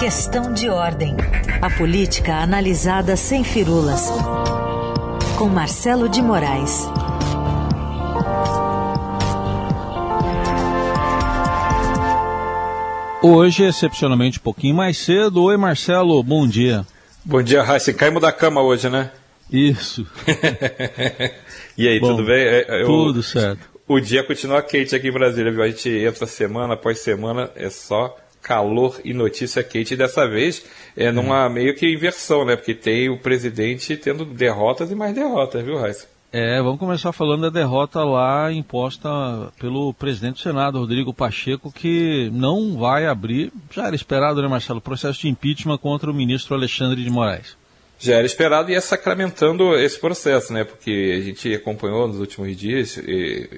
Questão de ordem. A política analisada sem firulas. Com Marcelo de Moraes. Hoje, excepcionalmente, um pouquinho mais cedo. Oi, Marcelo, bom dia. Bom dia, Raíssa. Caímos da cama hoje, né? Isso. e aí, Bom, tudo bem? É, eu, tudo certo. O dia continua quente aqui em Brasília, viu? A gente entra semana após semana, é só calor e notícia quente. Dessa vez é numa hum. meio que inversão, né? Porque tem o presidente tendo derrotas e mais derrotas, viu, Raíssa? É, vamos começar falando da derrota lá imposta pelo presidente do Senado, Rodrigo Pacheco, que não vai abrir, já era esperado, né, Marcelo, processo de impeachment contra o ministro Alexandre de Moraes. Já era esperado e é sacramentando esse processo, né? Porque a gente acompanhou nos últimos dias,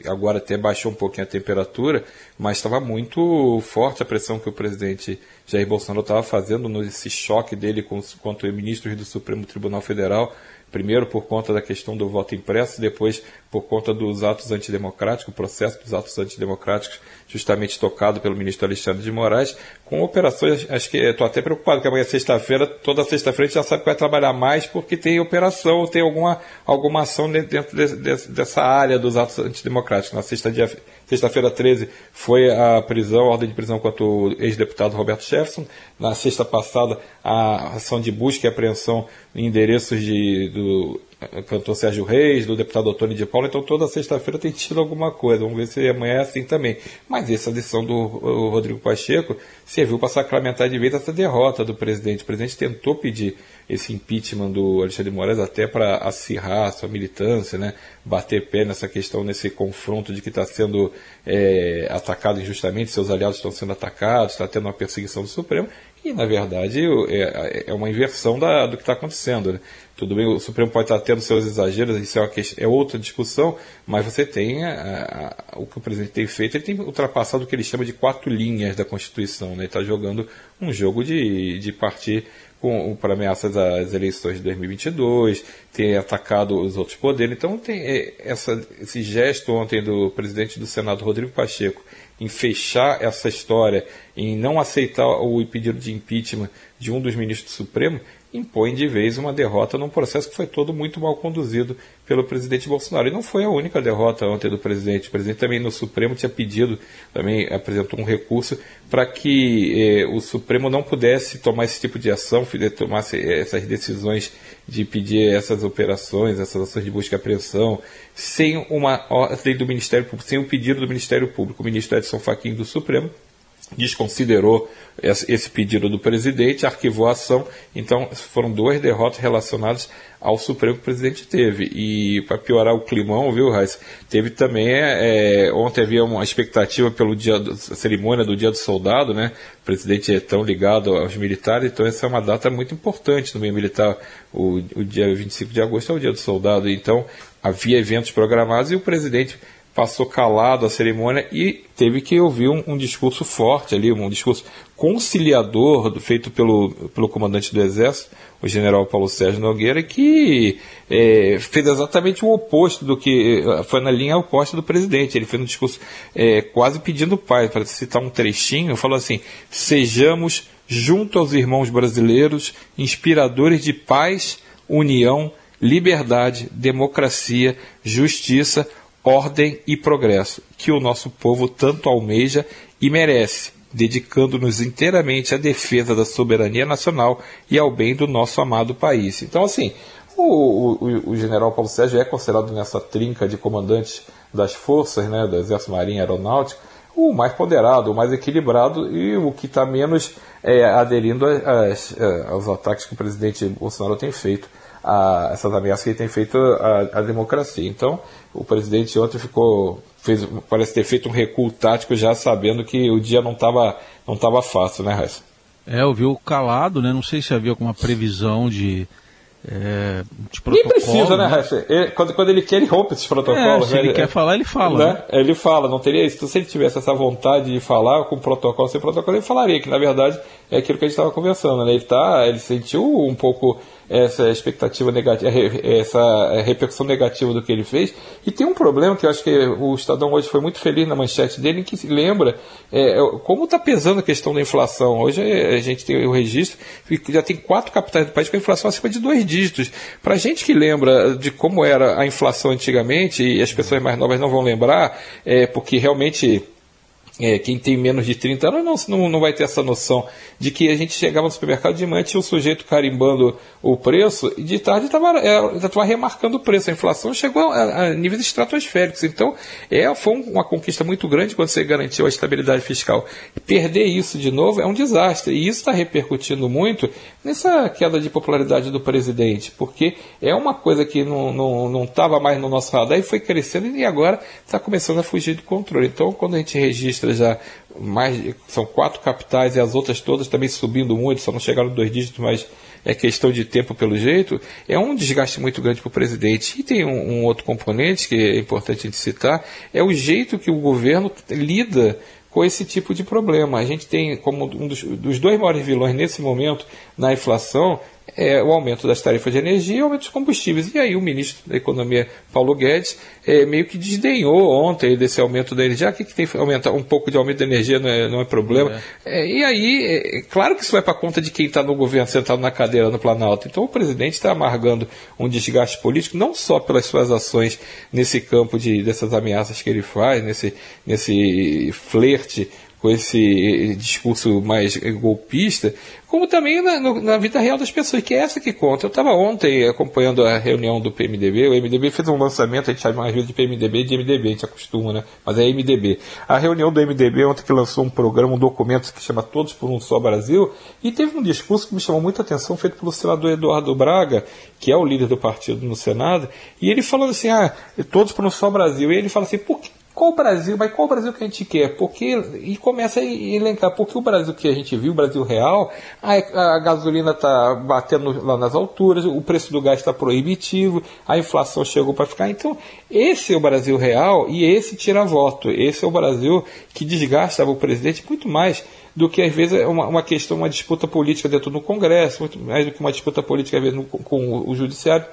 agora até baixou um pouquinho a temperatura, mas estava muito forte a pressão que o presidente Jair Bolsonaro estava fazendo nesse choque dele com, contra o ministro do Supremo Tribunal Federal primeiro por conta da questão do voto impresso, depois por conta dos atos antidemocráticos, o processo dos atos antidemocráticos, justamente tocado pelo ministro Alexandre de Moraes, com operações, acho que estou até preocupado, que amanhã é sexta-feira, toda sexta-feira a gente já sabe que vai trabalhar mais, porque tem operação, tem alguma, alguma ação dentro de, de, dessa área dos atos antidemocráticos. Na sexta-feira sexta 13 foi a prisão, a ordem de prisão contra o ex-deputado Roberto Jefferson. Na sexta passada, a ação de busca e apreensão em endereços de, do cantor Sérgio Reis, do deputado Antônio de Paula, então toda sexta-feira tem tido alguma coisa. Vamos ver se amanhã é assim também. Mas essa decisão do Rodrigo Pacheco serviu para sacramentar de vez essa derrota do presidente. O presidente tentou pedir esse impeachment do Alexandre de Moraes até para acirrar a sua militância, né? bater pé nessa questão, nesse confronto de que está sendo é, atacado injustamente, seus aliados estão sendo atacados, está tendo uma perseguição do Supremo. E, na verdade, é, é uma inversão da, do que está acontecendo. Né? Tudo bem, o Supremo pode estar tendo seus exageros, isso é, questão, é outra discussão, mas você tem a, a, o que o presidente tem feito, ele tem ultrapassado o que ele chama de quatro linhas da Constituição. Né? Está jogando um jogo de, de partir com, para ameaças às eleições de 2022, tem atacado os outros poderes. Então, tem é, essa, esse gesto ontem do presidente do Senado, Rodrigo Pacheco, em fechar essa história, em não aceitar o pedido de impeachment de um dos ministros do Supremo, impõe de vez uma derrota num processo que foi todo muito mal conduzido pelo presidente Bolsonaro. E não foi a única derrota ontem do presidente. O presidente também no Supremo tinha pedido, também apresentou um recurso para que eh, o Supremo não pudesse tomar esse tipo de ação, tomar essas decisões de pedir essas operações, essas ações de busca e apreensão, sem uma ordem do Ministério Público, sem o pedido do Ministério Público. O ministro Edson Fachin do Supremo desconsiderou esse pedido do presidente, arquivou a ação. Então, foram duas derrotas relacionadas ao Supremo que o presidente teve. E para piorar o climão, viu, Raiz? Teve também. É, ontem havia uma expectativa pelo dia do, cerimônia do Dia do Soldado, né? O presidente é tão ligado aos militares, então essa é uma data muito importante no meio militar. O, o dia 25 de agosto é o Dia do Soldado. Então, havia eventos programados e o presidente passou calado a cerimônia e teve que ouvir um, um, discurso forte ali, um discurso conciliador feito pelo, pelo comandante do Exército, o general Paulo Sérgio Nogueira, que é, fez exatamente o oposto do que foi na linha oposta do presidente. Ele fez um discurso é, quase pedindo paz, para citar um trechinho, falou assim: sejamos junto aos irmãos brasileiros, inspiradores de paz, união, liberdade, democracia, justiça ordem e progresso que o nosso povo tanto almeja e merece, dedicando-nos inteiramente à defesa da soberania nacional e ao bem do nosso amado país. Então, assim, o, o, o general Paulo Sérgio é considerado nessa trinca de comandantes das forças, né, do Exército Marinho Aeronáutico, o mais ponderado, o mais equilibrado e o que está menos é, aderindo aos ataques que o presidente Bolsonaro tem feito a, essas ameaças que ele tem feito à, à democracia. Então, o presidente ontem ficou, fez, parece ter feito um recuo tático já sabendo que o dia não estava não tava fácil, né, Raíssa? É, ouviu calado, né? Não sei se havia alguma previsão de, é, de protocolo. Nem precisa, né, Rafa? Quando, quando ele quer, ele rompe esses protocolos. É, se né? ele quer falar, ele fala. Né? Né? Ele fala, não teria isso. Então, se ele tivesse essa vontade de falar com protocolo, sem protocolo, ele falaria, que na verdade é aquilo que a gente estava conversando. Né? Ele, tá, ele sentiu um pouco essa expectativa negativa, essa repercussão negativa do que ele fez. E tem um problema que eu acho que o Estadão hoje foi muito feliz na manchete dele, em que se lembra é, como está pesando a questão da inflação. Hoje a gente tem o registro, já tem quatro capitais do país com a inflação acima de dois dígitos. Para gente que lembra de como era a inflação antigamente, e as pessoas mais novas não vão lembrar, é, porque realmente é, quem tem menos de 30 anos não, não, vai ter essa noção de que a gente chegava no supermercado de manhã tinha um sujeito carimbando o preço e de tarde estava é, remarcando o preço. A inflação chegou a, a níveis estratosféricos. Então, é, foi uma conquista muito grande quando você garantiu a estabilidade fiscal. Perder isso de novo é um desastre. E isso está repercutindo muito nessa queda de popularidade do presidente, porque é uma coisa que não estava mais no nosso radar e foi crescendo e agora está começando a fugir do controle. Então, quando a gente registra já mais, são quatro capitais e as outras todas também subindo muito, só não chegaram dois dígitos, mas é questão de tempo pelo jeito, é um desgaste muito grande para o presidente. E tem um, um outro componente que é importante a gente citar, é o jeito que o governo lida com esse tipo de problema. A gente tem como um dos, dos dois maiores vilões nesse momento na inflação é, o aumento das tarifas de energia e o aumento dos combustíveis. E aí o ministro da Economia, Paulo Guedes, é, meio que desdenhou ontem desse aumento da energia. Aqui que tem que aumentar um pouco de aumento da energia não é, não é problema. É. é e aí, é, claro que isso vai para conta de quem está no governo sentado na cadeira no Planalto. Então o presidente está amargando um desgaste político, não só pelas suas ações nesse campo de, dessas ameaças que ele faz, nesse, nesse flerte com esse discurso mais golpista, como também na, na, vida real das pessoas, que é essa que conta. Eu estava ontem acompanhando a reunião do PMDB, o MDB fez um lançamento, a gente chama mais vezes de PMDB de MDB, a gente acostuma, né? Mas é MDB. A reunião do MDB ontem que lançou um programa, um documento que chama Todos por um Só Brasil, e teve um discurso que me chamou muita atenção, feito pelo senador Eduardo Braga, que é o líder do partido no Senado, e ele falando assim, ah, Todos por um Só Brasil, e ele fala assim, por que qual o Brasil, mas qual o Brasil que a gente quer? Porque, e começa a elencar, porque o Brasil que a gente viu, o Brasil real, a, a gasolina está batendo lá nas alturas, o preço do gás está proibitivo, a inflação chegou para ficar. Então, esse é o Brasil real e esse tira voto. Esse é o Brasil que desgasta o presidente muito mais do que às vezes uma, uma questão, uma disputa política dentro do Congresso, muito mais do que uma disputa política às vezes no, com o Judiciário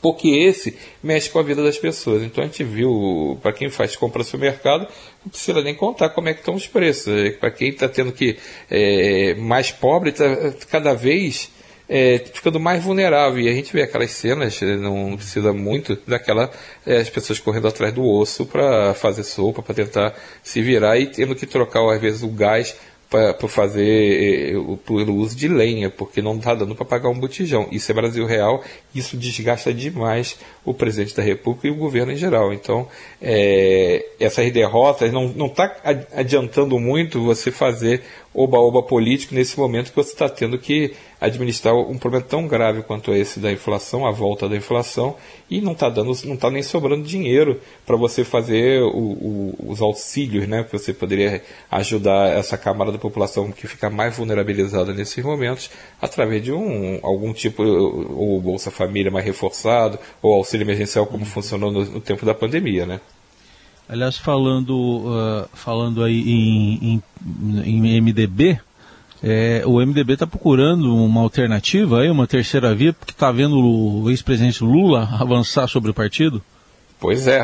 porque esse mexe com a vida das pessoas. Então a gente viu, para quem faz compra no supermercado, não precisa nem contar como é que estão os preços. É, para quem está tendo que é, mais pobre, está cada vez é, ficando mais vulnerável. E a gente vê aquelas cenas, é, não precisa muito daquela é, as pessoas correndo atrás do osso para fazer sopa, para tentar se virar e tendo que trocar às vezes o gás para fazer eh, pelo uso de lenha, porque não está dando para pagar um botijão. Isso é Brasil real, isso desgasta demais o presidente da República e o governo em geral. Então, é, essas derrotas não está adiantando muito você fazer oba-oba político nesse momento que você está tendo que administrar um problema tão grave quanto esse da inflação, a volta da inflação, e não está dando, não está nem sobrando dinheiro para você fazer o, o, os auxílios, né? Que você poderia ajudar essa camada da população que fica mais vulnerabilizada nesses momentos através de um algum tipo ou Bolsa Família mais reforçado ou auxílio emergencial como funcionou no, no tempo da pandemia, né? Aliás, falando, uh, falando aí em, em, em MDB, é, o MDB está procurando uma alternativa, aí, uma terceira via, porque está vendo o ex-presidente Lula avançar sobre o partido? Pois é,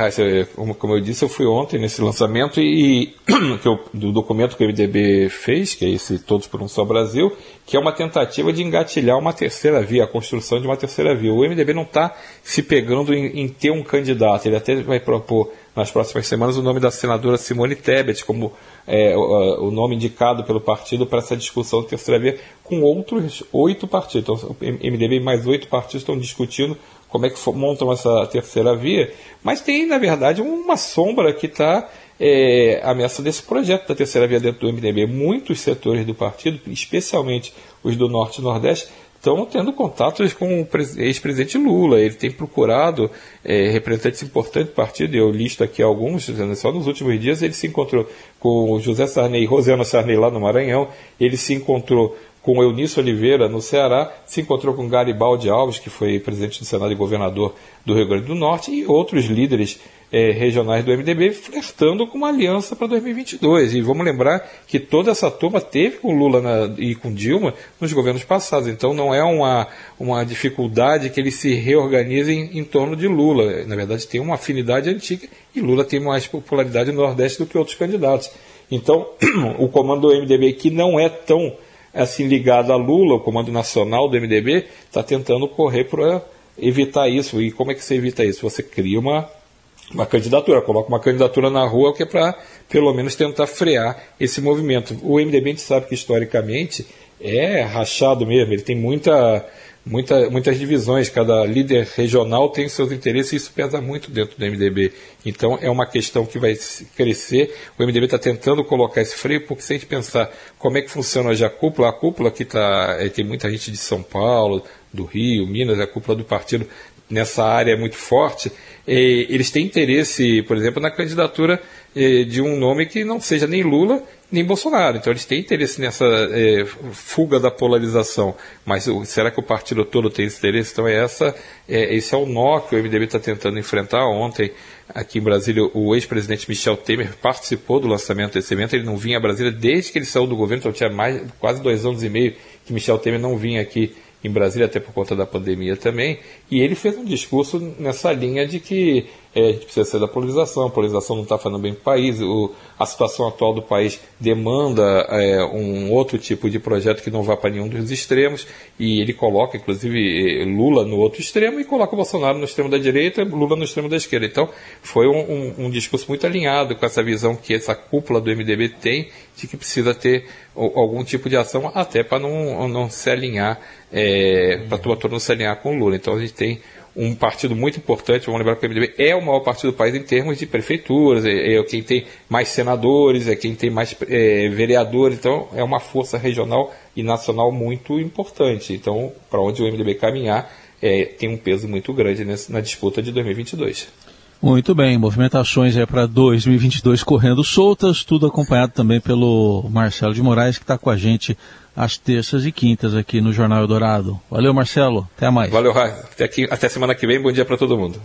como eu disse, eu fui ontem nesse lançamento e eu, do documento que o MDB fez, que é esse Todos por um Só Brasil, que é uma tentativa de engatilhar uma terceira via, a construção de uma terceira via. O MDB não está se pegando em, em, ter um candidato, ele até vai propor nas próximas semanas o nome da senadora Simone Tebet como é, o, o, nome indicado pelo partido para essa discussão de terceira via, com outros oito partidos. Então, o MDB mais oito partidos estão discutindo como é que montam essa terceira via, mas tem, na verdade, uma sombra que está é, ameaça desse projeto da terceira via dentro do MDB. Muitos setores do partido, especialmente os do Norte e Nordeste, estão tendo contatos com o ex-presidente Lula. Ele tem procurado é, representantes importantes do partido, eu listo aqui alguns, só nos últimos dias ele se encontrou com o José Sarney Rosana Sarney lá no Maranhão, ele se encontrou com Eunício Oliveira no Ceará, se encontrou com Garibaldi Alves, que foi presidente do Senado e governador do Rio Grande do Norte, e outros líderes é, regionais do MDB flertando com uma aliança para 2022. E vamos lembrar que toda essa turma teve com Lula na, e com Dilma nos governos passados. Então não é uma, uma dificuldade que eles se reorganizem em torno de Lula. Na verdade, tem uma afinidade antiga e Lula tem mais popularidade no Nordeste do que outros candidatos. Então, o comando do MDB, que não é tão assim ligado a Lula, o comando nacional do MDB, está tentando correr para evitar isso. E como é que você evita isso? Você cria uma uma candidatura, coloca uma candidatura na rua que é para, pelo menos, tentar frear esse movimento. O MDB a gente sabe que historicamente é rachado mesmo, ele tem muita, muita, muitas divisões, cada líder regional tem seus interesses e isso pesa muito dentro do MDB. Então é uma questão que vai crescer. O MDB está tentando colocar esse freio, porque se a gente pensar como é que funciona hoje a cúpula, a cúpula que tá, é, tem muita gente de São Paulo, do Rio, Minas, a cúpula do partido nessa área é muito forte, eles têm interesse, por exemplo, na candidatura de um nome que não seja nem Lula nem Bolsonaro. Então eles têm interesse nessa eh, fuga da polarização. Mas será que o partido todo tem esse interesse? Então é essa, esse é o nó que o MDB está tentando enfrentar. Ontem, aqui em Brasília, o ex-presidente Michel Temer participou do lançamento desse evento. Ele não vinha a Brasília desde que ele saiu do governo, então tinha mais, quase dois anos e meio que Michel Temer não vinha aqui em Brasília, até por conta da pandemia também, e ele fez um discurso nessa linha de que é, a gente precisa ser da polarização, a polarização não está fazendo bem para o país, a situação atual do país demanda é, um outro tipo de projeto que não vá para nenhum dos extremos, e ele coloca, inclusive, Lula no outro extremo e coloca o Bolsonaro no extremo da direita, Lula no extremo da esquerda. Então, foi um, um, um discurso muito alinhado com essa visão que essa cúpula do MDB tem de que precisa ter algum tipo de ação até para não, não se alinhar, é, para a turma não se alinhar com o Lula. Então a gente tem um partido muito importante, vamos lembrar que o MDB é o maior partido do país em termos de prefeituras, é, é quem tem mais senadores, é quem tem mais é, vereadores, então é uma força regional e nacional muito importante. Então, para onde o MDB caminhar, é, tem um peso muito grande nessa, na disputa de 2022. Muito bem, movimentações é para 2022 correndo soltas, tudo acompanhado também pelo Marcelo de Moraes, que está com a gente às terças e quintas aqui no Jornal Eldorado. Valeu, Marcelo, até mais. Valeu, Raio. Até, aqui, até semana que vem, bom dia para todo mundo.